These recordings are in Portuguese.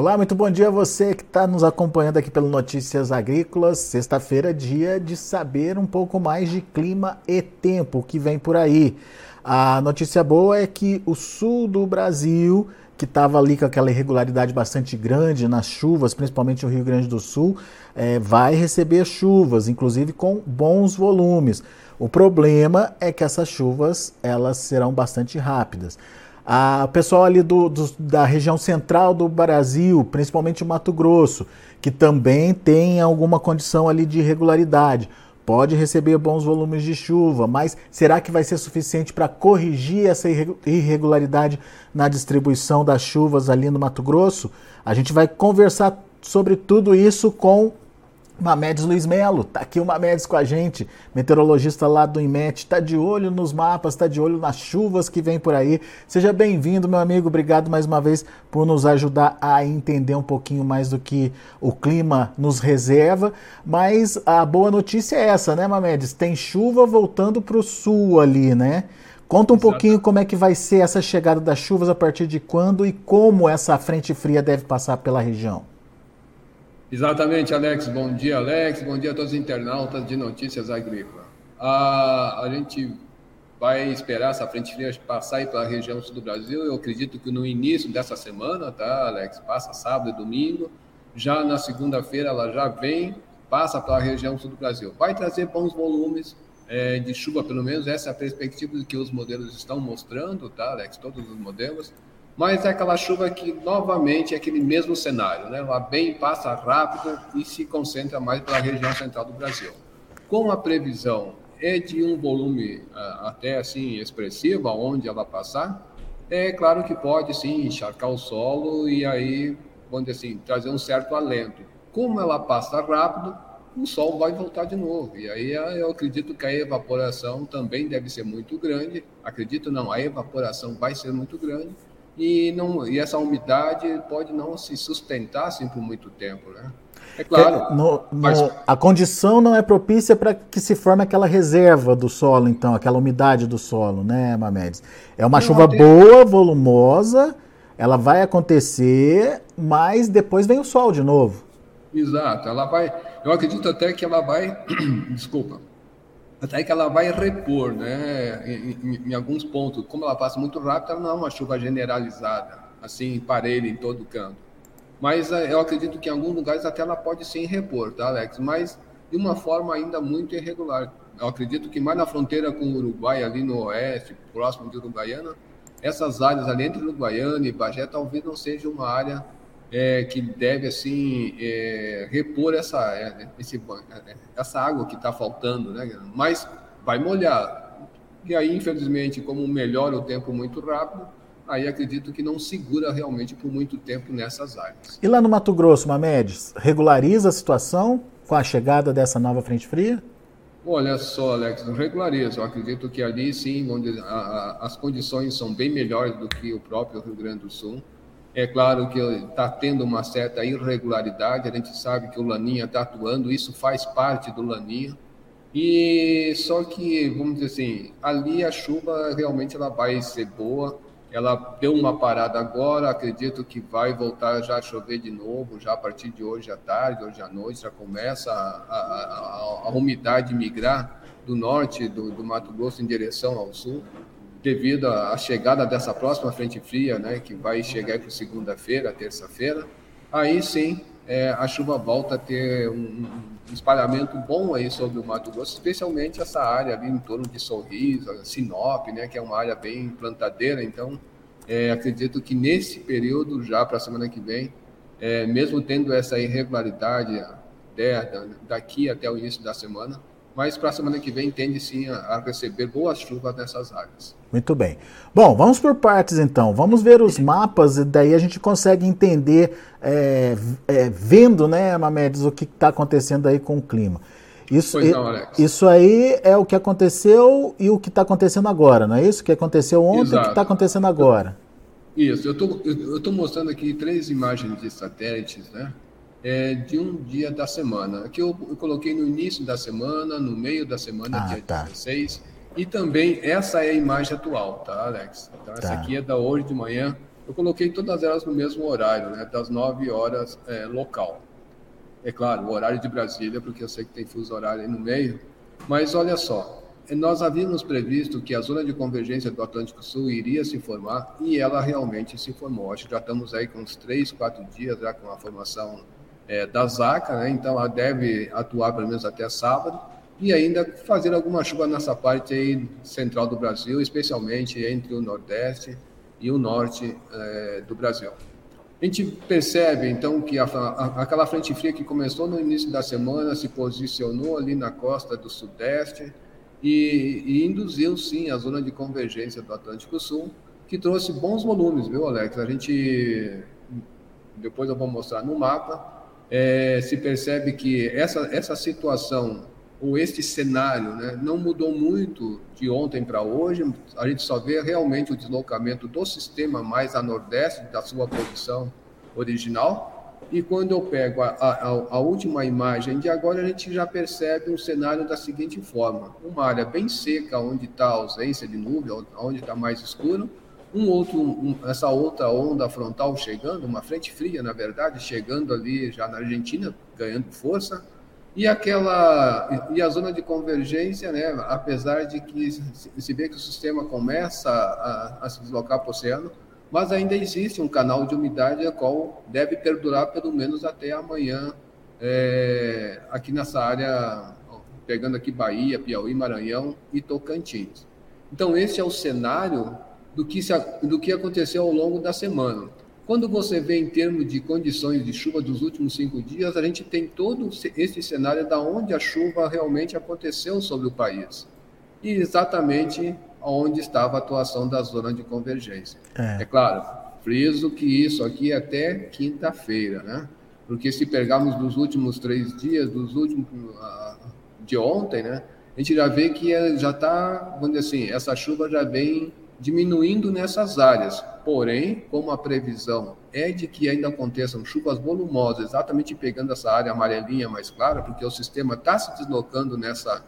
Olá, muito bom dia a você que está nos acompanhando aqui pelo Notícias Agrícolas. Sexta-feira, dia de saber um pouco mais de clima e tempo que vem por aí. A notícia boa é que o sul do Brasil, que estava ali com aquela irregularidade bastante grande nas chuvas, principalmente o Rio Grande do Sul, é, vai receber chuvas, inclusive com bons volumes. O problema é que essas chuvas elas serão bastante rápidas. O pessoal ali do, do, da região central do Brasil, principalmente o Mato Grosso, que também tem alguma condição ali de irregularidade, pode receber bons volumes de chuva, mas será que vai ser suficiente para corrigir essa irregularidade na distribuição das chuvas ali no Mato Grosso? A gente vai conversar sobre tudo isso com Mamedes Luiz Melo, tá aqui o Mamedes com a gente, meteorologista lá do IMET, tá de olho nos mapas, tá de olho nas chuvas que vem por aí. Seja bem-vindo, meu amigo, obrigado mais uma vez por nos ajudar a entender um pouquinho mais do que o clima nos reserva. Mas a boa notícia é essa, né, Mamedes? Tem chuva voltando para o sul ali, né? Conta um Exato. pouquinho como é que vai ser essa chegada das chuvas, a partir de quando e como essa frente fria deve passar pela região. Exatamente, Alex. Bom dia, Alex. Bom dia a todos os internautas de Notícias Agrícolas. A, a gente vai esperar essa frente fria passar pela região sul do Brasil. Eu acredito que no início dessa semana, tá, Alex? Passa sábado e domingo. Já na segunda-feira ela já vem, passa pela região sul do Brasil. Vai trazer bons volumes é, de chuva, pelo menos essa é a perspectiva que os modelos estão mostrando, tá, Alex? Todos os modelos mas é aquela chuva que novamente é aquele mesmo cenário, né? Ela bem passa rápido e se concentra mais pela região central do Brasil. Com a previsão é de um volume ah, até assim expressivo aonde ela passar, é claro que pode sim encharcar o solo e aí, vamos dizer assim, trazer um certo alento. Como ela passa rápido, o sol vai voltar de novo. E aí ah, eu acredito que a evaporação também deve ser muito grande. Acredito não, a evaporação vai ser muito grande e, não, e essa umidade pode não se sustentar assim por muito tempo, né? É claro. No, no, mas... A condição não é propícia para que se forme aquela reserva do solo, então, aquela umidade do solo, né, Mamedes? É uma não, chuva tem... boa, volumosa, ela vai acontecer, mas depois vem o sol de novo. Exato, ela vai. Eu acredito até que ela vai. Desculpa até que ela vai repor, né, em, em, em, alguns pontos. Como ela passa muito rápido, ela não é uma chuva generalizada, assim, parelha em todo canto. Mas eh, eu acredito que em alguns lugares até ela pode sim repor, tá, Alex? Mas de uma forma ainda muito irregular. Eu acredito que mais na fronteira com o Uruguai, ali no oeste, próximo de Uruguaiana, essas áreas ali entre Uruguaiana e Bagé talvez não seja uma área é, que deve assim é, repor essa é, esse, essa água que está faltando, né? Mas vai molhar. E aí, infelizmente, como melhora o tempo muito rápido, aí acredito que não segura realmente por muito tempo nessas áreas. E lá no Mato Grosso, Mamedes, regulariza a situação com a chegada dessa nova frente fria? Olha só, Alex, regulariza. Eu acredito que ali sim, onde a, a, as condições são bem melhores do que o próprio Rio Grande do Sul. É claro que está tendo uma certa irregularidade, a gente sabe que o Laninha está atuando, isso faz parte do Laninha. E só que, vamos dizer assim, ali a chuva realmente ela vai ser boa. Ela deu uma parada agora, acredito que vai voltar já a chover de novo, já a partir de hoje à tarde, hoje à noite, já começa a, a, a, a umidade migrar do norte do, do Mato Grosso em direção ao sul devido à chegada dessa próxima frente fria, né, que vai chegar para segunda-feira, terça-feira, aí sim é, a chuva volta a ter um, um, espalhamento bom aí sobre o Mato Grosso, especialmente essa área ali em torno de Sorriso, Sinop, né, que é uma área bem plantadeira, então é, acredito que nesse período, já para a semana que vem, é, mesmo tendo essa irregularidade né, daqui até o início da semana, mas para a semana que vem tende sim a, receber boas chuvas nessas áreas. Muito bem. Bom, vamos por partes então. Vamos ver os mapas e daí a gente consegue entender, é, é, vendo, né, Mamedes, o que está acontecendo aí com o clima. Isso, não, isso aí é o que aconteceu e o que está acontecendo agora, não é isso? O que aconteceu ontem e o que está acontecendo agora. Isso, eu estou mostrando aqui três imagens de satélites, né? É, de um dia da semana. Aqui eu, eu, coloquei no início da semana, no meio da semana, ah, dia tá. 16. E também essa é a imagem atual, tá, Alex? Então, essa tá. aqui é da hoje de manhã, eu coloquei todas elas no mesmo horário, né, das 9 horas é, local. É claro, o horário de Brasília, porque eu sei que tem fuso horário aí no meio, mas olha só, nós havíamos previsto que a zona de convergência do Atlântico Sul iria se formar e ela realmente se formou. Acho que já estamos aí com uns três, quatro dias já com a formação é, da ZACA, né? então ela deve atuar pelo menos até sábado e ainda fazer alguma chuva nessa parte aí central do Brasil, especialmente entre o Nordeste e o Norte é, do Brasil. A gente percebe, então, que a, a, aquela frente fria que começou no início da semana se posicionou ali na costa do Sudeste, e, e, induziu sim a zona de convergência do Atlântico Sul, que trouxe bons volumes, viu, Alex? A gente, depois eu vou mostrar no mapa, é, se percebe que essa, essa situação, ou este cenário, né, não mudou muito de ontem para hoje, a gente só vê realmente o deslocamento do sistema mais a nordeste da sua posição original, e quando eu pego a, a, a, última imagem de agora, a gente já percebe um cenário da seguinte forma: uma área bem seca, onde está a ausência de nuvem, onde está mais escuro, um outro, um, essa outra onda frontal chegando, uma frente fria, na verdade, chegando ali já na Argentina, ganhando força, e aquela e a zona de convergência, né, apesar de que se vê que o sistema começa a, a se deslocar para o oceano, mas ainda existe um canal de umidade a qual deve perdurar pelo menos até amanhã é, aqui nessa área, pegando aqui Bahia, Piauí, Maranhão e Tocantins. Então esse é o cenário do que, se, do que aconteceu ao longo da semana. Quando você vê em termos de condições de chuva dos últimos cinco dias, a gente tem todo esse cenário da onde a chuva realmente aconteceu sobre o país. E exatamente onde estava a atuação da zona de convergência. É, é claro, friso que isso aqui é até quinta-feira, né? Porque se pegarmos dos últimos três dias, dos últimos uh, de ontem, né? A gente já vê que é, já está, vamos dizer assim, essa chuva já vem diminuindo nessas áreas. Porém, como a previsão é de que ainda aconteçam chuvas volumosas, exatamente pegando essa área amarelinha mais clara, porque o sistema está se deslocando nessa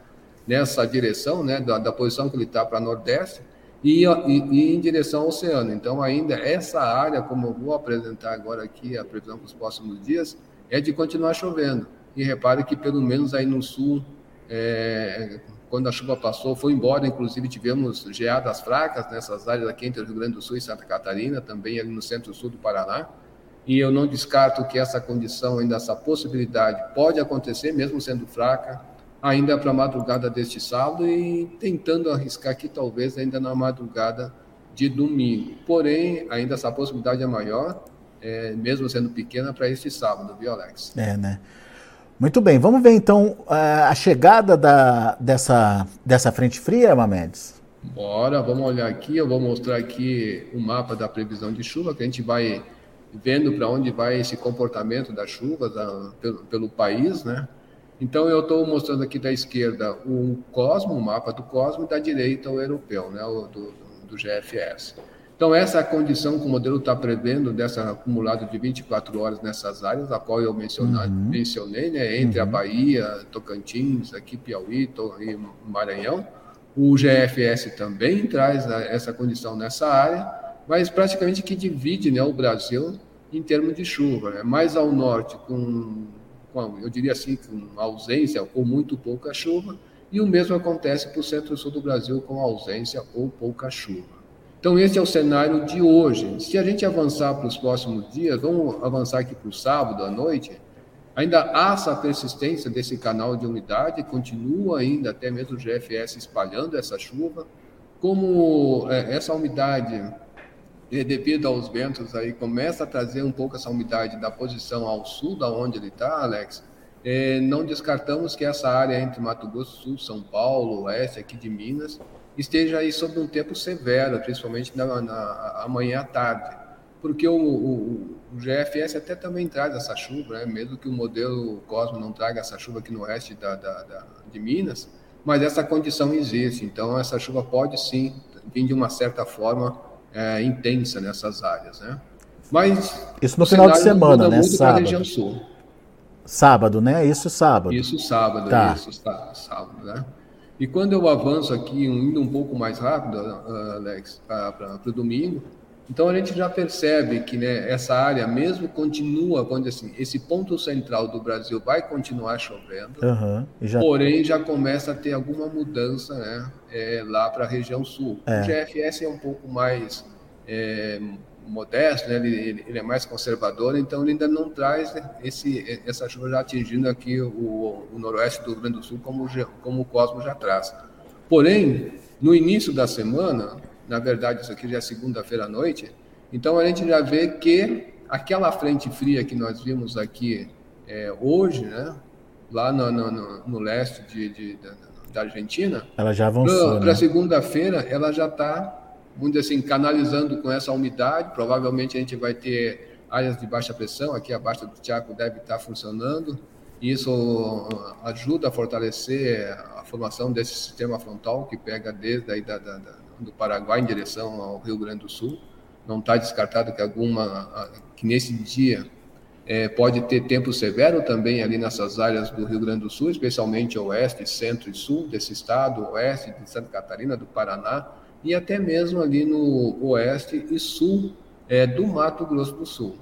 nessa direção, né, da, da posição que ele está para nordeste, e, e, e, em direção ao oceano. Então, ainda essa área, como eu vou apresentar agora aqui, a previsão para os próximos dias, é de continuar chovendo. E repare que, pelo menos aí no sul, é, quando a chuva passou, foi embora, inclusive tivemos geadas fracas nessas áreas aqui entre o Rio Grande do Sul e Santa Catarina, também ali no centro-sul do Paraná. E eu não descarto que essa condição, ainda essa possibilidade, pode acontecer, mesmo sendo fraca, ainda para a madrugada deste sábado e tentando arriscar aqui talvez ainda na madrugada de domingo. Porém, ainda essa possibilidade é maior, é, mesmo sendo pequena, para este sábado, viu, Alex? É, né? Muito bem, vamos ver então a chegada da, dessa, dessa frente fria, Mamedes? Bora, vamos olhar aqui, eu vou mostrar aqui o mapa da previsão de chuva, que a gente vai vendo para onde vai esse comportamento da chuva da, pelo, pelo país, né? Então, eu estou mostrando aqui da esquerda o Cosmo, o mapa do Cosmo, e da direita o europeu, né, o do, do GFS. Então, essa é a condição que o modelo está prevendo dessa acumulado de 24 horas nessas áreas, a qual eu mencionei, uhum. mencionei né, entre uhum. a Bahia, Tocantins, aqui Piauí e Maranhão. O GFS também traz essa condição nessa área, mas praticamente que divide né, o Brasil em termos de chuva. Né? Mais ao norte, com com, eu diria assim, com ausência ou muito pouca chuva, e o mesmo acontece para o centro-sul do Brasil com ausência ou pouca chuva. Então, esse é o cenário de hoje. Se a gente avançar para os próximos dias, vamos avançar aqui para o sábado à noite, ainda há essa persistência desse canal de umidade, continua ainda até mesmo o GFS espalhando essa chuva. Como é, essa umidade devido aos ventos aí começa a trazer um pouco essa umidade da posição ao sul da onde ele está, Alex. É, não descartamos que essa área entre Mato Grosso do Sul, São Paulo, oeste aqui de Minas, esteja aí sob um tempo severo, principalmente na, na amanhã à tarde, porque o, o, o, GFS até também traz essa chuva, né? mesmo que o modelo Cosmo não traga essa chuva aqui no oeste da, da, da, de Minas, mas essa condição existe, então essa chuva pode sim vir de uma certa forma é, intensa nessas áreas, né? Mas isso no final de semana, né? Sábado. região sul. Sábado, né? Isso sábado. Isso sábado, tá. isso sábado, né? E quando eu avanço aqui, indo um pouco mais rápido, uh, Alex, para o domingo, Então a gente já percebe que né, essa área mesmo continua, dizer assim, esse ponto central do Brasil vai continuar chovendo, uhum, já... porém já começa a ter alguma mudança né, é, lá para a região sul. É. O GFS é um pouco mais é, modesto, né, ele, ele, é mais conservador, então ele ainda não traz esse, essa chuva já atingindo aqui o, o noroeste do Rio Grande do Sul como, como o Cosmo já traz. Porém, no início da semana, na verdade isso aqui já é segunda-feira à noite, então a gente já vê que aquela frente fria que nós vimos aqui é, hoje, né, lá no, no, no leste de, de, da Argentina, ela já avançou. Para né? segunda-feira, ela já está, dizer assim, canalizando com essa umidade. Provavelmente a gente vai ter áreas de baixa pressão. Aqui a Baixa do Tiago deve estar funcionando. Isso ajuda a fortalecer a formação desse sistema frontal que pega desde aí da, da, da, do Paraguai em direção ao Rio Grande do Sul. Não está descartado que alguma, que nesse dia é, pode ter tempo severo também ali nessas áreas do Rio Grande do Sul, especialmente oeste, centro e sul desse estado, oeste de Santa Catarina, do Paraná, e até mesmo ali no oeste e sul é, do Mato Grosso do Sul.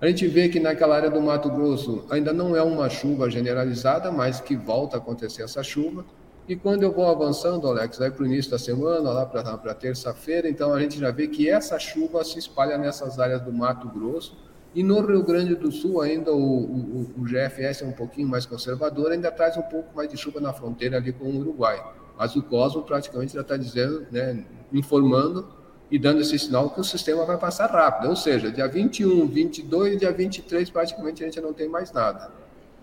A gente vê que naquela área do Mato Grosso ainda não é uma chuva generalizada, mas que volta a acontecer essa chuva. E quando eu vou avançando, Alex, vai para o início da semana, lá para terça-feira, então a gente já vê que essa chuva se espalha nessas áreas do Mato Grosso. E no Rio Grande do Sul, ainda o, o, o GFS é um pouquinho mais conservador, ainda traz um pouco mais de chuva na fronteira ali com o Uruguai. Mas o Cosmo praticamente já está dizendo, né, informando e dando esse sinal que o sistema vai passar rápido. Ou seja, dia 21, 22, dia 23, praticamente a gente não tem mais nada.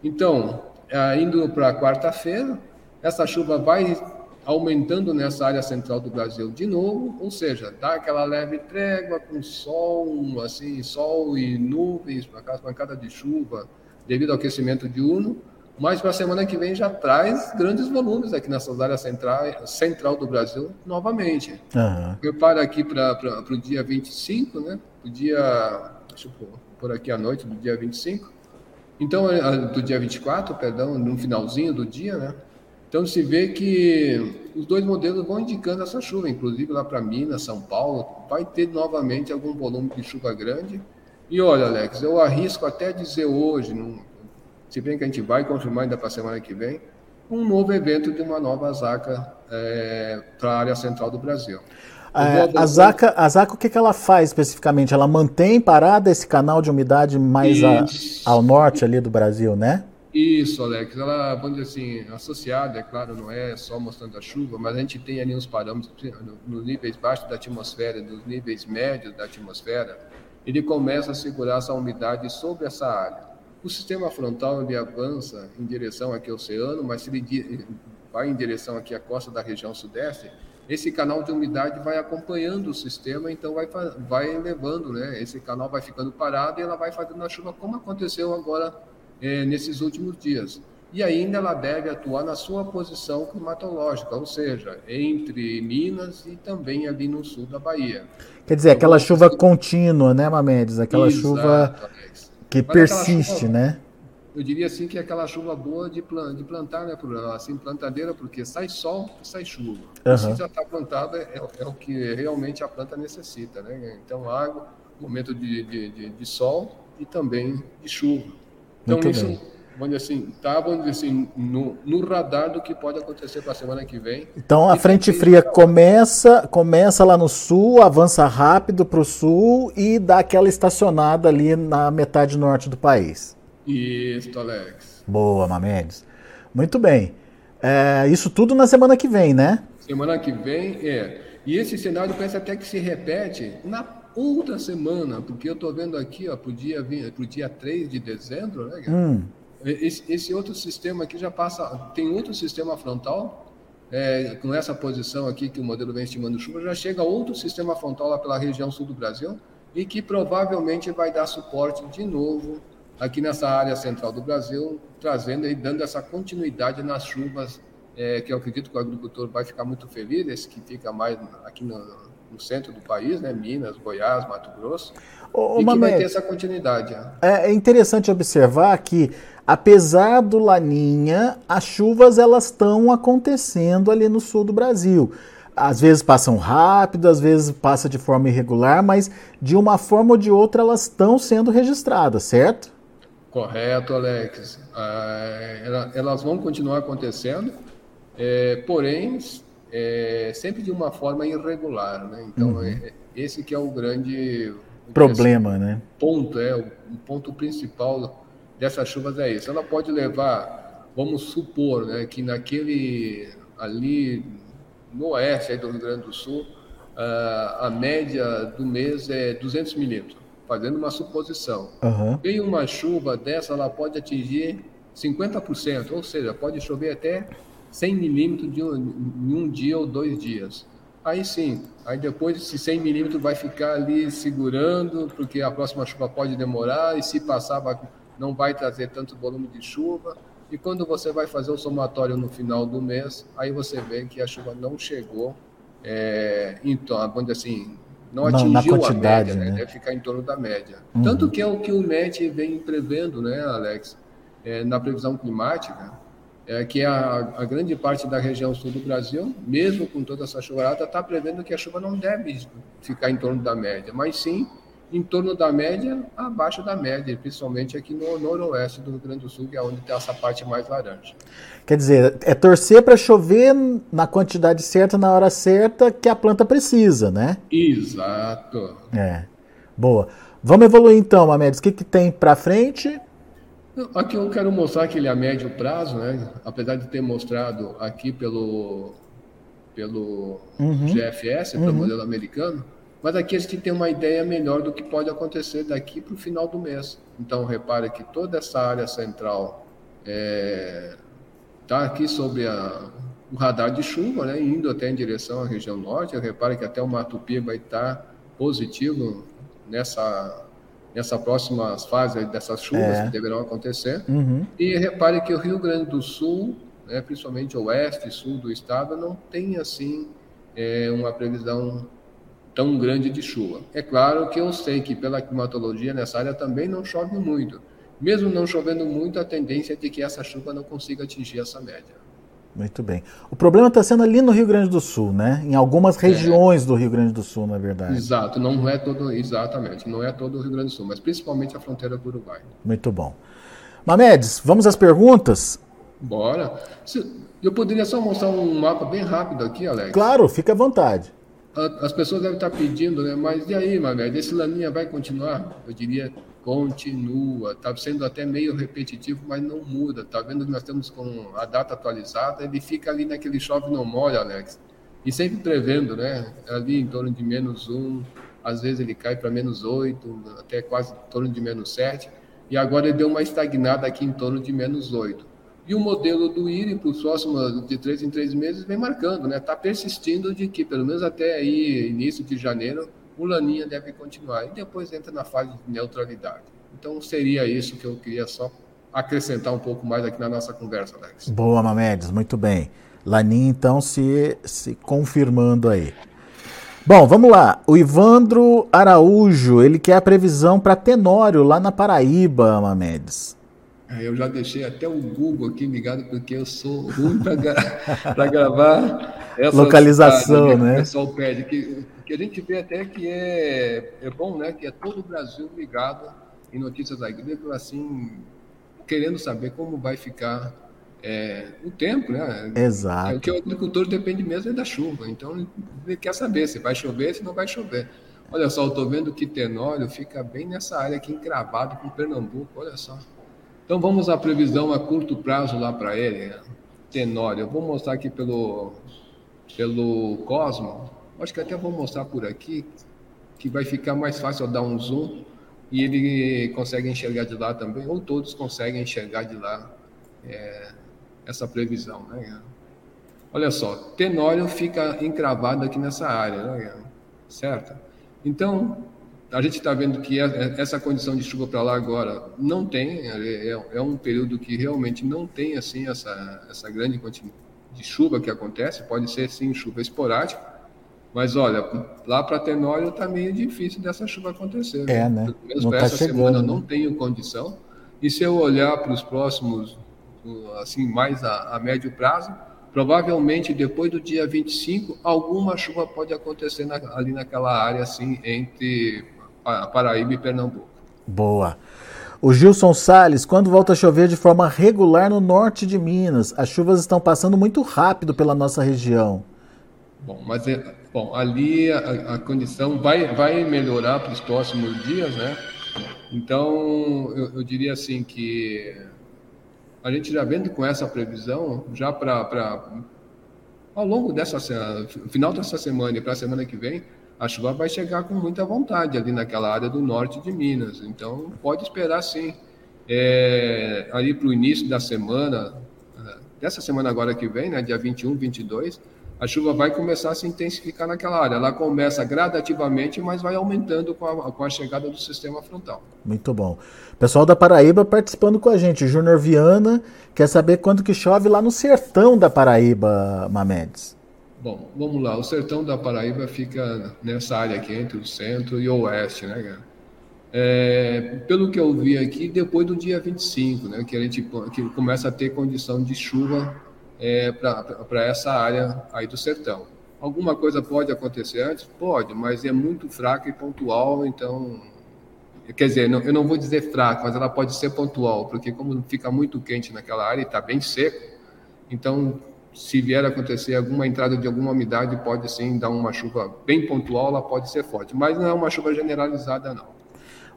Então, é, indo para quarta-feira, essa chuva vai aumentando nessa área central do Brasil de novo, ou seja, dá aquela leve trégua com sol, assim, sol e nuvens, aquelas pancadas de chuva devido ao aquecimento diurno, mas para a semana que vem já traz grandes volumes aqui nessas áreas central, central do Brasil novamente. Uhum. Prepara aqui para o dia 25, né? O dia, deixa eu pôr, por aqui à noite, do dia 25. Então, é, do dia 24, perdão, no finalzinho do dia, né? Então se vê que os dois modelos vão indicando essa chuva, inclusive lá para Minas, São Paulo, vai ter novamente algum volume de chuva grande. E olha, Alex, eu arrisco até dizer hoje, se bem que a gente vai confirmar ainda para a semana que vem, um novo evento de uma nova zaca é, para a área central do Brasil. É, a, Zaca, a Zaca, o que, que ela faz especificamente? Ela mantém parada esse canal de umidade mais a, ao norte ali do Brasil, né? Isso, Alex. Ela, vamos dizer assim, associada, é claro, não é só mostrando a chuva, mas a gente tem ali uns parâmetros nos níveis baixos da atmosfera, nos níveis médios da atmosfera, ele começa a segurar essa umidade sobre essa área. O sistema frontal ele avança em direção aqui ao oceano, mas se ele vai em direção aqui à costa da região sudeste, esse canal de umidade vai acompanhando o sistema, então vai, vai levando, né? Esse canal vai ficando parado e ela vai fazendo a chuva, como aconteceu agora é, nesses últimos dias. E ainda ela deve atuar na sua posição climatológica, ou seja, entre Minas e também ali no sul da Bahia. Quer dizer, aquela chuva contínua, né, Mamedes? Aquela Exato, chuva que Mas persiste, chuva, né? Eu diria assim que é aquela chuva boa de, plan de plantar, né, assim, plantadeira, porque sai sol e sai chuva. Uhum. Se já está plantada, é, é, o que realmente a planta necessita, né? Então, água, momento de, de, de, de sol e também de chuva. Então, Muito isso, bem. Vamos dizer assim, tá, vamos dizer assim, no, no radar do que pode acontecer para a semana que vem. Então, a frente fria começa, começa lá no sul, avança rápido para o sul e dá aquela estacionada ali na metade norte do país. Isso, Alex. Boa, Mamedes. Muito bem. É, isso tudo na semana que vem, né? Semana que vem, é. E esse cenário parece até que se repete na outra semana, porque eu estou vendo aqui para o dia, pro dia 3 de dezembro, né? Hum. Esse, esse, outro sistema aqui já passa. Tem outro sistema frontal, é, com essa posição aqui que o modelo vem estimando chuva, já chega outro sistema frontal lá pela região sul do Brasil e que provavelmente vai dar suporte de novo aqui nessa área central do Brasil, trazendo e dando essa continuidade nas chuvas, é, que eu acredito que o agricultor vai ficar muito feliz, esse que fica mais aqui no, no centro do país, né? Minas, Goiás, Mato Grosso, Ô, e que vai ter essa continuidade. Né? É, é interessante observar que, apesar do Laninha, as chuvas elas estão acontecendo ali no sul do Brasil. às vezes passam rápido, às vezes passa de forma irregular, mas de uma forma ou de outra elas estão sendo registradas, certo? Correto, Alex. Ah, elas vão continuar acontecendo, é, porém é, sempre de uma forma irregular, né? Então uhum. é, esse que é o grande problema, né? Ponto é o ponto principal dessas chuvas é isso. Ela pode levar, vamos supor, né, que naquele ali no oeste do Rio Grande do Sul, uh, a média do mês é 200 milímetros, fazendo uma suposição. Uhum. Vem uma chuva dessa, ela pode atingir 50%, ou seja, pode chover até 100 milímetros de um, em um dia ou dois dias. Aí sim, aí depois esse 100 milímetros vai ficar ali segurando, porque a próxima chuva pode demorar, e se passar não vai trazer tanto volume de chuva. E quando você vai fazer o somatório no final do mês, aí você vê que a chuva não chegou, é, então, vamos assim, não atingiu a média, né? né? Deve ficar em torno da média. Uhum. Tanto que é o que o MET vem prevendo, né, Alex, é, na previsão climática, é que a, a, grande parte da região sul do Brasil, mesmo com toda essa chuvarada, está prevendo que a chuva não deve ficar em torno da média, mas sim em torno da média, abaixo da média, principalmente aqui no noroeste do Rio Grande do Sul, que é onde tem essa parte mais laranja. Quer dizer, é torcer para chover na quantidade certa, na hora certa, que a planta precisa, né? Exato. É. Boa. Vamos evoluir então, Mamedes. O que, que tem para frente? Aqui eu quero mostrar que ele é a médio prazo, né? Apesar de ter mostrado aqui pelo, pelo uhum. GFS, pelo uhum. modelo americano, mas aqui a gente tem uma ideia melhor do que pode acontecer daqui para o final do mês. Então, repare que toda essa área central está é, tá aqui sobre a, o radar de chuva, né, indo até em direção à região norte. Repare que até o Mato Piba vai estar tá positivo nessa, nessa próxima fase dessas chuvas é. que deverão acontecer. Uhum. E repare que o Rio Grande do Sul, né, principalmente o oeste e sul do estado, não tem assim é, uma previsão tão grande de chuva. É claro que eu sei que pela climatologia nessa área também não chove muito. Mesmo não chovendo muito, a tendência é de que essa chuva não consiga atingir essa média. Muito bem. O problema está sendo ali no Rio Grande do Sul, né? Em algumas é. regiões é. do Rio Grande do Sul, na verdade. Exato, não é todo, exatamente, não é todo o Rio Grande do Sul, mas principalmente a fronteira do Uruguai. Muito bom. Mamedes, vamos às perguntas? Bora. Eu poderia só mostrar um mapa bem rápido aqui, Alex? Claro, fique à vontade as pessoas devem estar pedindo, né? Mas e aí, Mamed, esse Laninha vai continuar? Eu diria, continua. Está sendo até meio repetitivo, mas não muda. Está vendo que nós estamos com a data atualizada, ele fica ali naquele chove não molha, Alex. E sempre prevendo, né? Ali em torno de menos um, às vezes ele cai para menos oito, até quase em torno de menos sete. E agora ele deu uma estagnada aqui em torno de menos oito. E o modelo do IRI para os próximos de três em três meses vem marcando, né? Está persistindo de que pelo menos até aí início de janeiro o laninha deve continuar e depois entra na fase de neutralidade. Então seria isso que eu queria só acrescentar um pouco mais aqui na nossa conversa, Alex. Boa, Mamedes, muito bem. Laninha então se, se confirmando aí. Bom, vamos lá. O Ivandro Araújo, ele quer a previsão para Tenório lá na Paraíba, Mamedes. É, eu já deixei até o Google aqui ligado, porque eu sou ruim para gravar essa localização, né? O pessoal pede. Que, que a gente vê até que é, é bom, né? Que é todo o Brasil ligado em notícias agrícolas, assim, querendo saber como vai ficar é, o tempo, né? Exato. É, o que o agricultor depende mesmo é da chuva. Então, ele quer saber se vai chover, se não vai chover. Olha só, eu estou vendo que Tenório fica bem nessa área aqui, encravado com Pernambuco, olha só. Então vamos à previsão a curto prazo lá para ele, Tenório. Eu vou mostrar aqui pelo, pelo Cosmo. Acho que até vou mostrar por aqui, que vai ficar mais fácil dar um zoom e ele consegue enxergar de lá também, ou todos conseguem enxergar de lá é, essa previsão. Né? Olha só, Tenório fica encravado aqui nessa área, né? certo? Então, a gente está vendo que essa condição de chuva para lá agora não tem, é, é, é, um período que realmente não tem assim essa, essa grande quantidade de chuva que acontece, pode ser sim chuva esporádica, mas olha, lá para Tenório está meio difícil dessa chuva acontecer. É, né? Menos para tá essa chegando, semana né? não tenho condição. E se eu olhar para os próximos, assim, mais a, a médio prazo, provavelmente depois do dia 25, alguma chuva pode acontecer na, ali naquela área, assim, entre Paraíba e Pernambuco. Boa. O Gilson Sales, quando volta a chover de forma regular no norte de Minas, as chuvas estão passando muito rápido pela nossa região. Bom, mas é, bom, ali a, a condição vai, vai melhorar para os próximos dias, né? Então, eu, eu diria assim que a gente já vendo com essa previsão, já para ao longo dessa final dessa semana e para a semana que vem, a chuva vai chegar com muita vontade ali naquela área do norte de Minas. Então, pode esperar sim. É, ali para o início da semana, dessa semana agora que vem, né, dia 21, 22, a chuva vai começar a se intensificar naquela área. Ela começa gradativamente, mas vai aumentando com a, com a chegada do sistema frontal. Muito bom. Pessoal da Paraíba participando com a gente. Júnior Viana quer saber quando que chove lá no sertão da Paraíba, Mamedes. Bom, vamos lá. O sertão da Paraíba fica nessa área aqui entre o centro e o oeste, né, cara? É, pelo que eu vi aqui, depois do dia 25, né, que a gente que começa a ter condição de chuva é, para essa área aí do sertão. Alguma coisa pode acontecer antes? Pode, mas é muito fraca e pontual, então. Quer dizer, não, eu não vou dizer fraca, mas ela pode ser pontual, porque como fica muito quente naquela área e está bem seco, então se vier a acontecer alguma entrada de alguma umidade, pode sim dar uma chuva bem pontual, ela pode ser forte, mas não é uma chuva generalizada, não.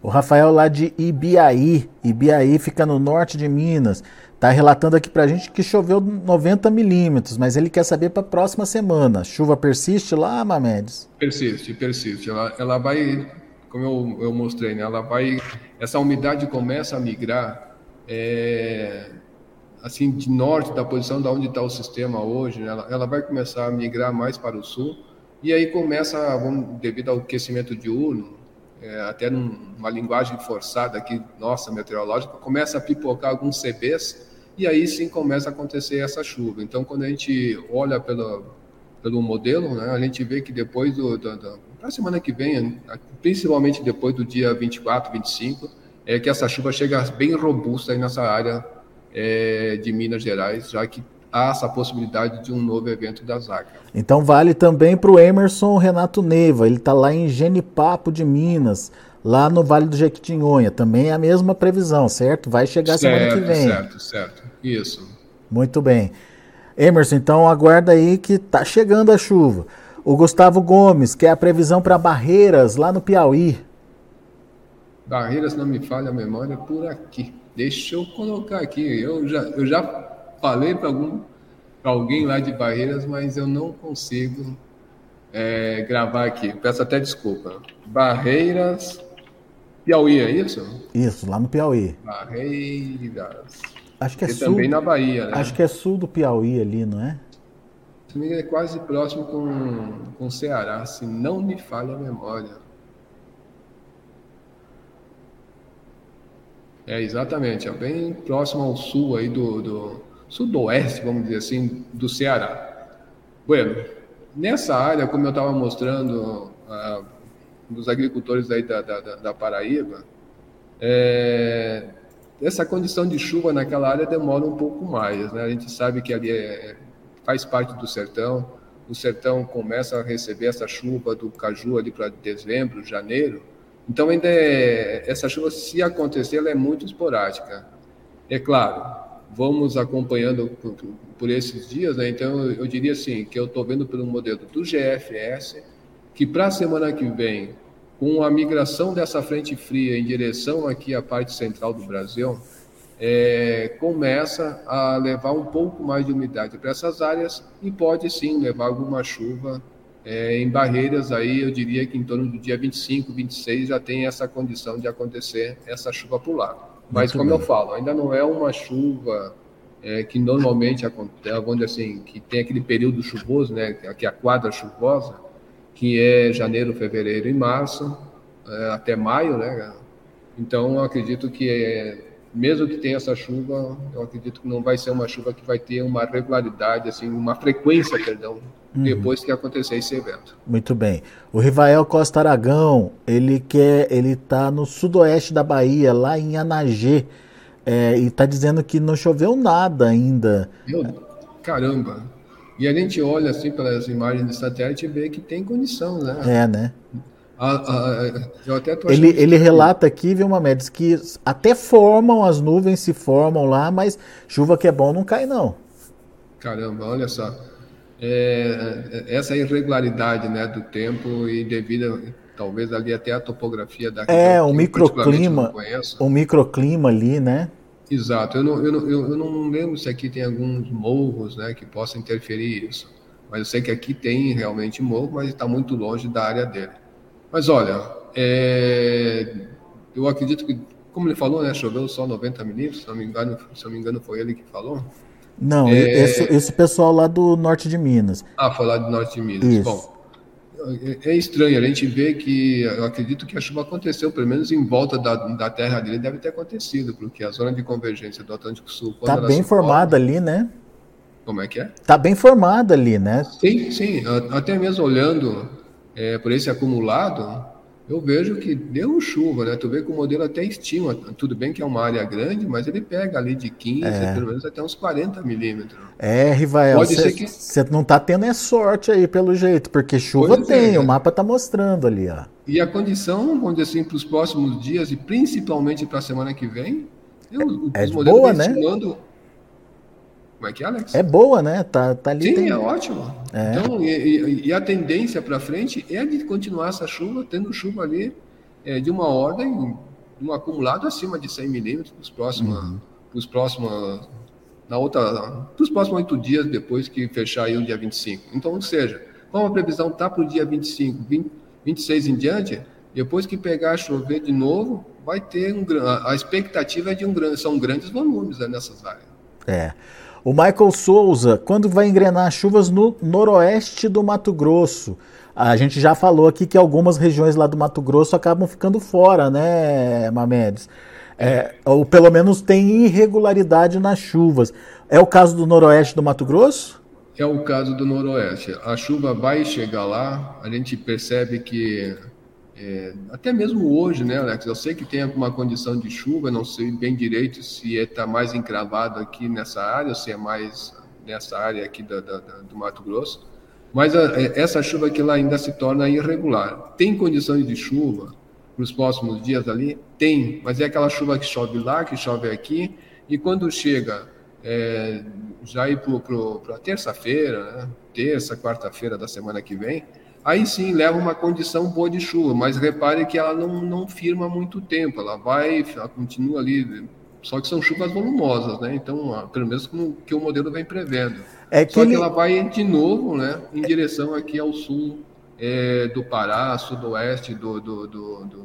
O Rafael lá de Ibiaí, Ibiaí fica no norte de Minas, está relatando aqui para a gente que choveu 90 milímetros, mas ele quer saber para a próxima semana. Chuva persiste lá, Mamedes? Persiste, persiste. Ela, ela vai, como eu, eu mostrei, né? ela vai, essa umidade começa a migrar é, assim de norte da posição da onde está o sistema hoje, né? ela, ela vai começar a migrar mais para o sul e aí começa, vamos, devido ao aquecimento diurno, é, até numa linguagem forçada aqui, nossa, meteorológica, começa a pipocar alguns CBs e aí sim começa a acontecer essa chuva. Então, quando a gente olha pelo, pelo modelo, né, a gente vê que depois do, do para a semana que vem, principalmente depois do dia 24, 25, é que essa chuva chega bem robusta aí nessa área é, de Minas Gerais, já que há essa possibilidade de um novo evento da Zaga. Então vale também para o Emerson Renato Neiva, ele está lá em Genipapo de Minas, lá no Vale do Jequitinhonha. Também é a mesma previsão, certo? Vai chegar certo, semana que vem. Certo, certo. Isso. Muito bem. Emerson, então aguarda aí que tá chegando a chuva. O Gustavo Gomes, que é a previsão para Barreiras, lá no Piauí. Barreiras, não me falha a memória, por aqui. Deixa eu colocar aqui. Eu já, eu já falei para algum alguém lá de Barreiras, mas eu não consigo é, gravar aqui. Peço até desculpa. Barreiras, Piauí, é isso? Isso, lá no Piauí. Barreiras. Acho que é e sul. também na Bahia, né? Acho que é sul do Piauí ali, não é? É quase próximo com, com Ceará, se não me falha a memória. É, exatamente, é bem próximo ao sul aí do, do sudoeste, vamos dizer assim, do Ceará. Bueno, nessa área, como eu estava mostrando uh, dos agricultores aí da, da, da Paraíba, é, essa condição de chuva naquela área demora um pouco mais, né? A gente sabe que ali é, faz parte do sertão, o sertão começa a receber essa chuva do caju ali para dezembro, janeiro, então ainda é, essa chuva, se acontecer, ela é muito esporádica. É claro, vamos acompanhando por, por esses dias, né? então eu, diria assim, que eu estou vendo pelo modelo do GFS, que para a semana que vem, com a migração dessa frente fria em direção aqui à parte central do Brasil, é, começa a levar um pouco mais de umidade para essas áreas e pode sim levar alguma chuva é, em barreiras aí, eu diria que em torno do dia 25, 26 já tem essa condição de acontecer essa chuva por lá. Mas Muito como bem. eu falo, ainda não é uma chuva é, que normalmente acontece, vamos dizer assim, que tem aquele período chuvoso, né, que é a quadra chuvosa, que é janeiro, fevereiro e março, é, até maio, né? Então, eu acredito que, é, mesmo que tenha essa chuva, eu acredito que não vai ser uma chuva que vai ter uma regularidade, assim, uma frequência, perdão, uhum. depois que acontecer esse evento. Muito bem. O Rivael Costa Aragão, ele quer, ele está no sudoeste da Bahia, lá em Anagê, é, e está dizendo que não choveu nada ainda. Meu, caramba. E a gente olha assim pelas imagens de satélite e vê que tem condição, né? É, né? A, a, eu até tô ele, ele relata aqui, viu, Mamedes, que até formam as nuvens, se formam lá, mas chuva que é bom não cai, não. Caramba, olha só. É, essa irregularidade né, do tempo e devido, talvez ali até a topografia da É, o microclima, o microclima ali, né? Exato. Eu não, eu, não, eu não lembro se aqui tem alguns morros né, que possam interferir isso. Mas eu sei que aqui tem realmente morro, mas está muito longe da área dele. Mas olha, é, eu acredito que, como ele falou, né, choveu só 90 milímetros, se não me engano, se não me engano foi ele que falou. Não, é... esse, esse pessoal lá do norte de Minas. Ah, foi lá do norte de Minas. Isso. Bom, é, é estranho, a gente vê que, eu acredito que a chuva aconteceu, pelo menos em volta da, da terra dele deve ter acontecido, porque a zona de convergência do Atlântico Sul... Está bem formada ali, né? Como é que é? Está bem formada ali, né? Sim, sim, até mesmo olhando é, por esse acumulado, eu vejo que deu chuva, né? Tu vê que o modelo até estima, tudo bem que é uma área grande, mas ele pega ali de 15, é. pelo menos até uns 40 milímetros. É, Rivael, você que... não tá tendo é sorte aí pelo jeito, porque chuva pois tem, é, o mapa tá mostrando ali, ó. E a condição, vamos dizer assim, para os próximos dias e principalmente para a semana que vem, eu, é, os é modelos boa, né? estimando como é que é, Alex? É boa, né? Tá, tá ali. Sim, tem... é ótimo. É. Então, e, e, a tendência para frente é de continuar essa chuva, tendo chuva ali é, de uma ordem, um acumulado acima de 100 milímetros para os próximos, uhum. pros próximos, na outra, para os próximos oito dias depois que fechar aí o dia 25. Então, ou seja, como a previsão está para o dia 25, 20, 26 em diante, depois que pegar a chover de novo, vai ter um a expectativa é de um grande, são grandes volumes né, nessas áreas. É. O Michael Souza, quando vai engrenar chuvas no noroeste do Mato Grosso? A gente já falou aqui que algumas regiões lá do Mato Grosso acabam ficando fora, né, Mamedes? É, ou pelo menos tem irregularidade nas chuvas. É o caso do noroeste do Mato Grosso? É o caso do noroeste. A chuva vai chegar lá, a gente percebe que é, até mesmo hoje, né, Alex? Eu sei que tem alguma condição de chuva, não sei bem direito se está mais encravado aqui nessa área se é mais nessa área aqui da, da, da, do Mato Grosso. Mas a, é, essa chuva aqui lá ainda se torna irregular. Tem condições de chuva para os próximos dias ali? Tem, mas é aquela chuva que chove lá, que chove aqui, e quando chega é, já ir para terça-feira, né? terça, quarta-feira da semana que vem, aí sim leva uma condição boa de chuva, mas repare que ela não, não firma muito tempo, ela vai, ela continua ali, só que são chuvas volumosas, né? Então, pelo menos que o modelo vem prevendo. É que só ele... que ela vai de novo, né, em direção aqui ao sul é, do Pará, sudoeste do, do, do, do,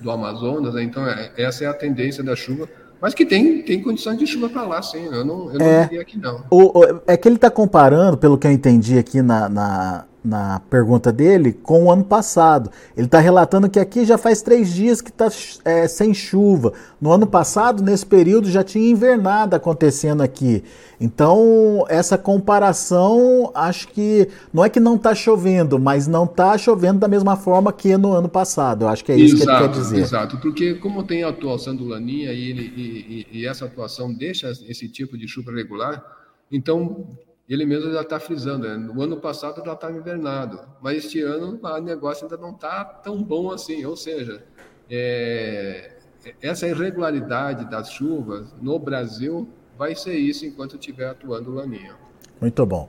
do Amazonas, né? Então, é, essa é a tendência da chuva. Mas que tem, tem condições de chuva para lá, sim. Eu não, eu não é, diria aqui, não. O, o, é que ele está comparando, pelo que eu entendi aqui na, na, na pergunta dele com o ano passado. Ele está relatando que aqui já faz três dias que está é, sem chuva. No ano passado, nesse período, já tinha invernada acontecendo aqui. Então, essa comparação, acho que não é que não está chovendo, mas não está chovendo da mesma forma que no ano passado. Eu acho que é isso exato, que ele quer dizer. Exato, porque como tem a atuação do Laninha e, ele, e, e, e essa atuação deixa esse tipo de chuva regular, então ele mesmo já está frisando, né? no ano passado já estava invernado, mas este ano o negócio ainda não está tão bom assim, ou seja, é, essa irregularidade das chuvas no Brasil vai ser isso enquanto estiver atuando o Laninha. Muito bom.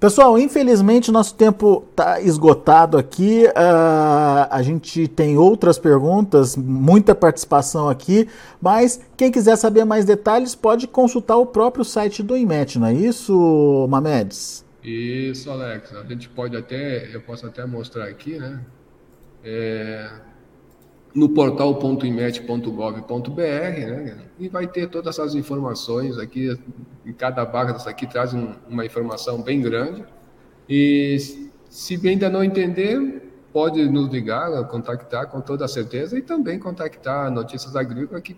Pessoal, infelizmente nosso tempo está esgotado aqui. Uh, a gente tem outras perguntas, muita participação aqui, mas quem quiser saber mais detalhes pode consultar o próprio site do IMET, não é isso, Mamedes? Isso, Alex. A gente pode até, eu posso até mostrar aqui, né? É, no portal.imet.gov.br, né? E vai ter todas essas informações aqui. Em cada barra dessa aqui traz um, uma informação bem grande. E se ainda não entender, pode nos ligar, contactar com toda certeza e também contactar Notícias Agrícolas, que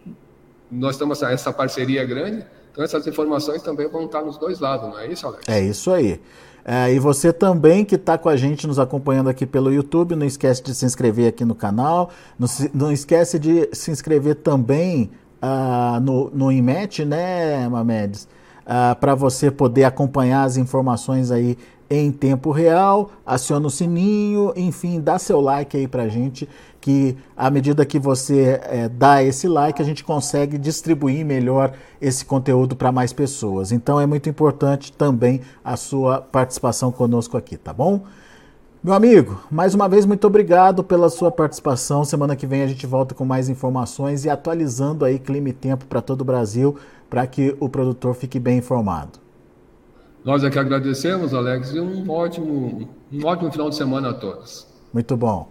nós estamos essa parceria grande. Então essas informações também vão estar nos dois lados, não é isso, Alex? É isso aí. É, e você também que está com a gente nos acompanhando aqui pelo YouTube, não esquece de se inscrever aqui no canal, não, se, não esquece de se inscrever também uh, no, no IMET, né, Mamedes? uh, para você poder acompanhar as informações aí em tempo real, aciona o sininho, enfim, dá seu like aí pra gente, que à medida que você é, dá esse like, a gente consegue distribuir melhor esse conteúdo para mais pessoas. Então é muito importante também a sua participação conosco aqui, tá bom? Meu amigo, mais uma vez muito obrigado pela sua participação. Semana que vem a gente volta com mais informações e atualizando aí clima e tempo para todo o Brasil, para que o produtor fique bem informado. Nós é que agradecemos, Alex, e um ótimo, um ótimo final de semana a todos. Muito bom.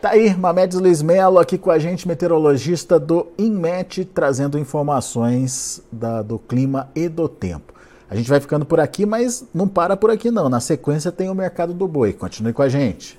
Tá aí, Mamedes Luiz Melo aqui com a gente, meteorologista do INMET, trazendo informações da, do clima e do tempo. A gente vai ficando por aqui, mas não para por aqui não. Na sequência tem o Mercado do Boi. Continue com a gente.